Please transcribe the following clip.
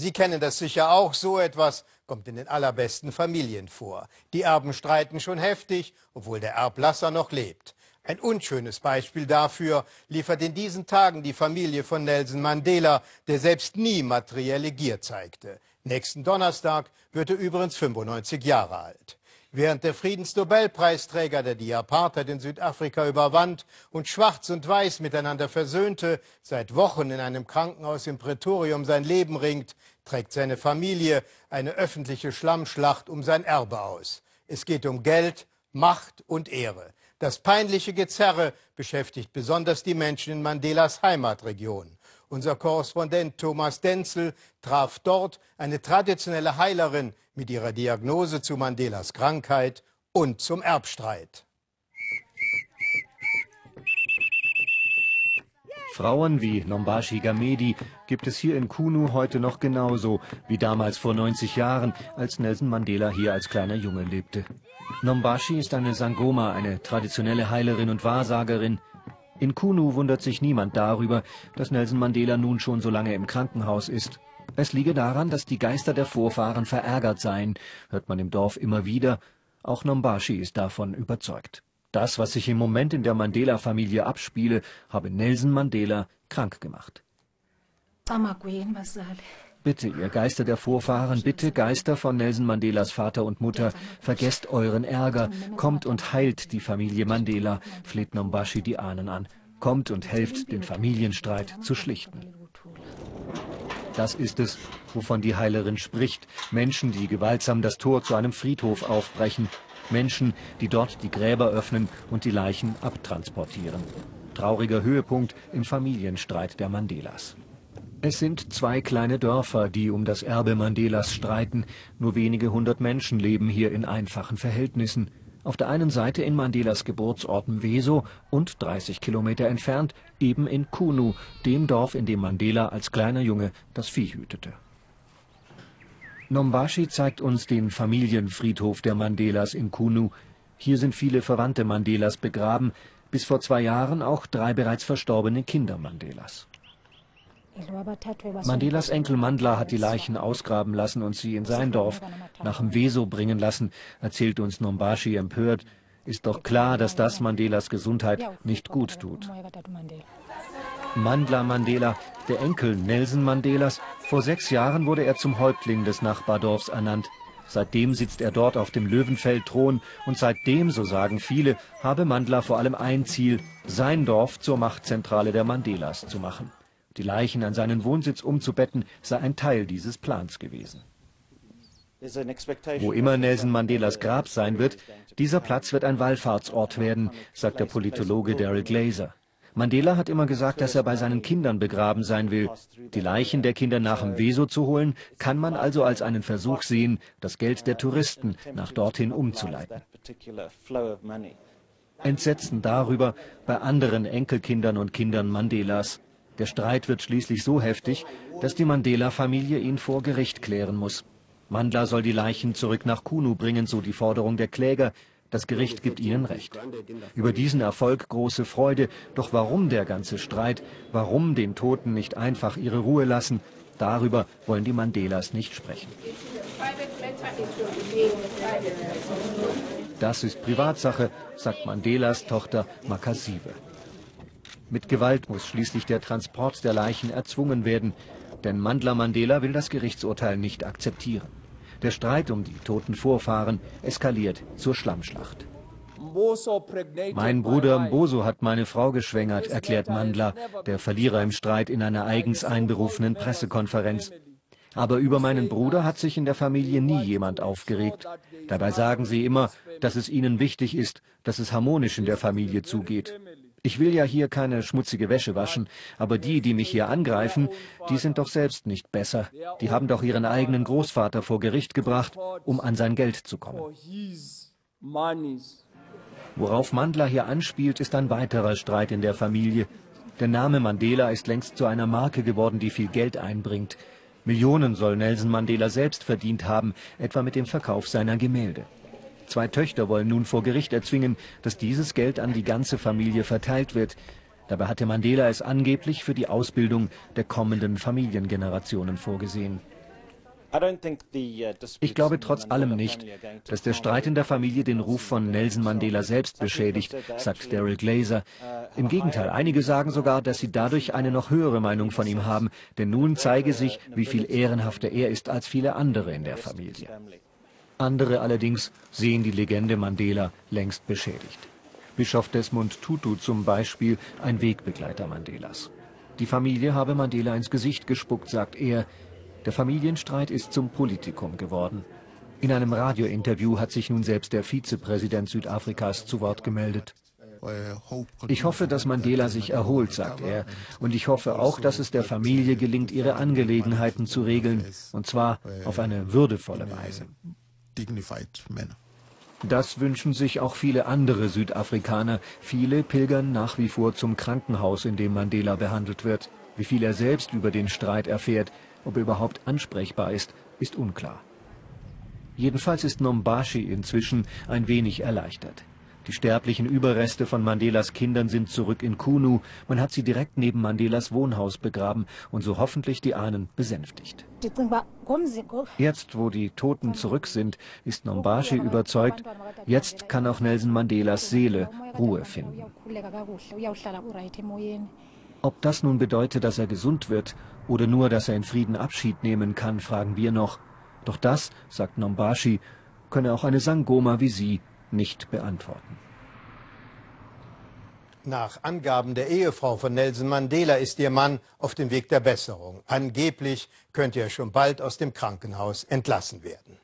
Sie kennen das sicher auch, so etwas kommt in den allerbesten Familien vor. Die Erben streiten schon heftig, obwohl der Erblasser noch lebt. Ein unschönes Beispiel dafür liefert in diesen Tagen die Familie von Nelson Mandela, der selbst nie materielle Gier zeigte. Nächsten Donnerstag wird er übrigens 95 Jahre alt. Während der Friedensnobelpreisträger, der die Apartheid in Südafrika überwand und Schwarz und Weiß miteinander versöhnte, seit Wochen in einem Krankenhaus im Prätorium sein Leben ringt, trägt seine Familie eine öffentliche Schlammschlacht um sein Erbe aus. Es geht um Geld, Macht und Ehre. Das peinliche Gezerre beschäftigt besonders die Menschen in Mandelas Heimatregion. Unser Korrespondent Thomas Denzel traf dort eine traditionelle Heilerin mit ihrer Diagnose zu Mandelas Krankheit und zum Erbstreit. Frauen wie Nombashi Gamedi gibt es hier in Kunu heute noch genauso wie damals vor 90 Jahren, als Nelson Mandela hier als kleiner Junge lebte. Nombashi ist eine Sangoma, eine traditionelle Heilerin und Wahrsagerin. In Kunu wundert sich niemand darüber, dass Nelson Mandela nun schon so lange im Krankenhaus ist. Es liege daran, dass die Geister der Vorfahren verärgert seien, hört man im Dorf immer wieder. Auch Nombashi ist davon überzeugt. Das, was sich im Moment in der Mandela-Familie abspiele, habe Nelson Mandela krank gemacht. Bitte, ihr Geister der Vorfahren, bitte, Geister von Nelson Mandelas Vater und Mutter, vergesst euren Ärger, kommt und heilt die Familie Mandela, fleht Nombashi die Ahnen an. Kommt und helft, den Familienstreit zu schlichten. Das ist es, wovon die Heilerin spricht. Menschen, die gewaltsam das Tor zu einem Friedhof aufbrechen. Menschen, die dort die Gräber öffnen und die Leichen abtransportieren. Trauriger Höhepunkt im Familienstreit der Mandelas. Es sind zwei kleine Dörfer, die um das Erbe Mandelas streiten. Nur wenige hundert Menschen leben hier in einfachen Verhältnissen. Auf der einen Seite in Mandelas Geburtsort Mweso und 30 Kilometer entfernt eben in Kunu, dem Dorf, in dem Mandela als kleiner Junge das Vieh hütete. Nombashi zeigt uns den Familienfriedhof der Mandelas in Kunu. Hier sind viele Verwandte Mandelas begraben, bis vor zwei Jahren auch drei bereits verstorbene Kinder Mandelas. Mandelas Enkel Mandla hat die Leichen ausgraben lassen und sie in sein Dorf nach Mweso bringen lassen, erzählt uns Nombashi empört. Ist doch klar, dass das Mandelas Gesundheit nicht gut tut. Mandla Mandela, der Enkel Nelson Mandelas, vor sechs Jahren wurde er zum Häuptling des Nachbardorfs ernannt. Seitdem sitzt er dort auf dem Löwenfeldthron und seitdem, so sagen viele, habe Mandla vor allem ein Ziel, sein Dorf zur Machtzentrale der Mandelas zu machen. Die Leichen an seinen Wohnsitz umzubetten, sei ein Teil dieses Plans gewesen. Wo immer Nelson Mandelas Grab sein wird, dieser Platz wird ein Wallfahrtsort werden, sagt der Politologe Daryl Glazer. Mandela hat immer gesagt, dass er bei seinen Kindern begraben sein will. Die Leichen der Kinder nach dem Weso zu holen, kann man also als einen Versuch sehen, das Geld der Touristen nach dorthin umzuleiten. Entsetzen darüber bei anderen Enkelkindern und Kindern Mandelas. Der Streit wird schließlich so heftig, dass die Mandela-Familie ihn vor Gericht klären muss. Mandla soll die Leichen zurück nach Kunu bringen, so die Forderung der Kläger. Das Gericht gibt ihnen Recht. Über diesen Erfolg große Freude. Doch warum der ganze Streit? Warum den Toten nicht einfach ihre Ruhe lassen? Darüber wollen die Mandelas nicht sprechen. Das ist Privatsache, sagt Mandelas Tochter Makasive. Mit Gewalt muss schließlich der Transport der Leichen erzwungen werden, denn Mandla Mandela will das Gerichtsurteil nicht akzeptieren. Der Streit um die toten Vorfahren eskaliert zur Schlammschlacht. Mein Bruder Mboso hat meine Frau geschwängert, erklärt Mandla, der Verlierer im Streit in einer eigens einberufenen Pressekonferenz. Aber über meinen Bruder hat sich in der Familie nie jemand aufgeregt. Dabei sagen sie immer, dass es ihnen wichtig ist, dass es harmonisch in der Familie zugeht. Ich will ja hier keine schmutzige Wäsche waschen, aber die, die mich hier angreifen, die sind doch selbst nicht besser. Die haben doch ihren eigenen Großvater vor Gericht gebracht, um an sein Geld zu kommen. Worauf Mandla hier anspielt, ist ein weiterer Streit in der Familie. Der Name Mandela ist längst zu einer Marke geworden, die viel Geld einbringt. Millionen soll Nelson Mandela selbst verdient haben, etwa mit dem Verkauf seiner Gemälde. Zwei Töchter wollen nun vor Gericht erzwingen, dass dieses Geld an die ganze Familie verteilt wird. Dabei hatte Mandela es angeblich für die Ausbildung der kommenden Familiengenerationen vorgesehen. Ich glaube trotz allem nicht, dass der Streit in der Familie den Ruf von Nelson Mandela selbst beschädigt, sagt Daryl Glazer. Im Gegenteil, einige sagen sogar, dass sie dadurch eine noch höhere Meinung von ihm haben, denn nun zeige sich, wie viel ehrenhafter er ist als viele andere in der Familie. Andere allerdings sehen die Legende Mandela längst beschädigt. Bischof Desmond Tutu zum Beispiel, ein Wegbegleiter Mandelas. Die Familie habe Mandela ins Gesicht gespuckt, sagt er. Der Familienstreit ist zum Politikum geworden. In einem Radiointerview hat sich nun selbst der Vizepräsident Südafrikas zu Wort gemeldet. Ich hoffe, dass Mandela sich erholt, sagt er. Und ich hoffe auch, dass es der Familie gelingt, ihre Angelegenheiten zu regeln. Und zwar auf eine würdevolle Weise. Das wünschen sich auch viele andere Südafrikaner. Viele pilgern nach wie vor zum Krankenhaus, in dem Mandela behandelt wird. Wie viel er selbst über den Streit erfährt, ob er überhaupt ansprechbar ist, ist unklar. Jedenfalls ist Nombashi inzwischen ein wenig erleichtert. Die sterblichen Überreste von Mandelas Kindern sind zurück in Kunu. Man hat sie direkt neben Mandelas Wohnhaus begraben und so hoffentlich die Ahnen besänftigt. Jetzt, wo die Toten zurück sind, ist Nombashi überzeugt, jetzt kann auch Nelson Mandelas Seele Ruhe finden. Ob das nun bedeutet, dass er gesund wird oder nur, dass er in Frieden Abschied nehmen kann, fragen wir noch. Doch das, sagt Nombashi, könne auch eine Sangoma wie Sie nicht beantworten. Nach Angaben der Ehefrau von Nelson Mandela ist ihr Mann auf dem Weg der Besserung. Angeblich könnte er schon bald aus dem Krankenhaus entlassen werden.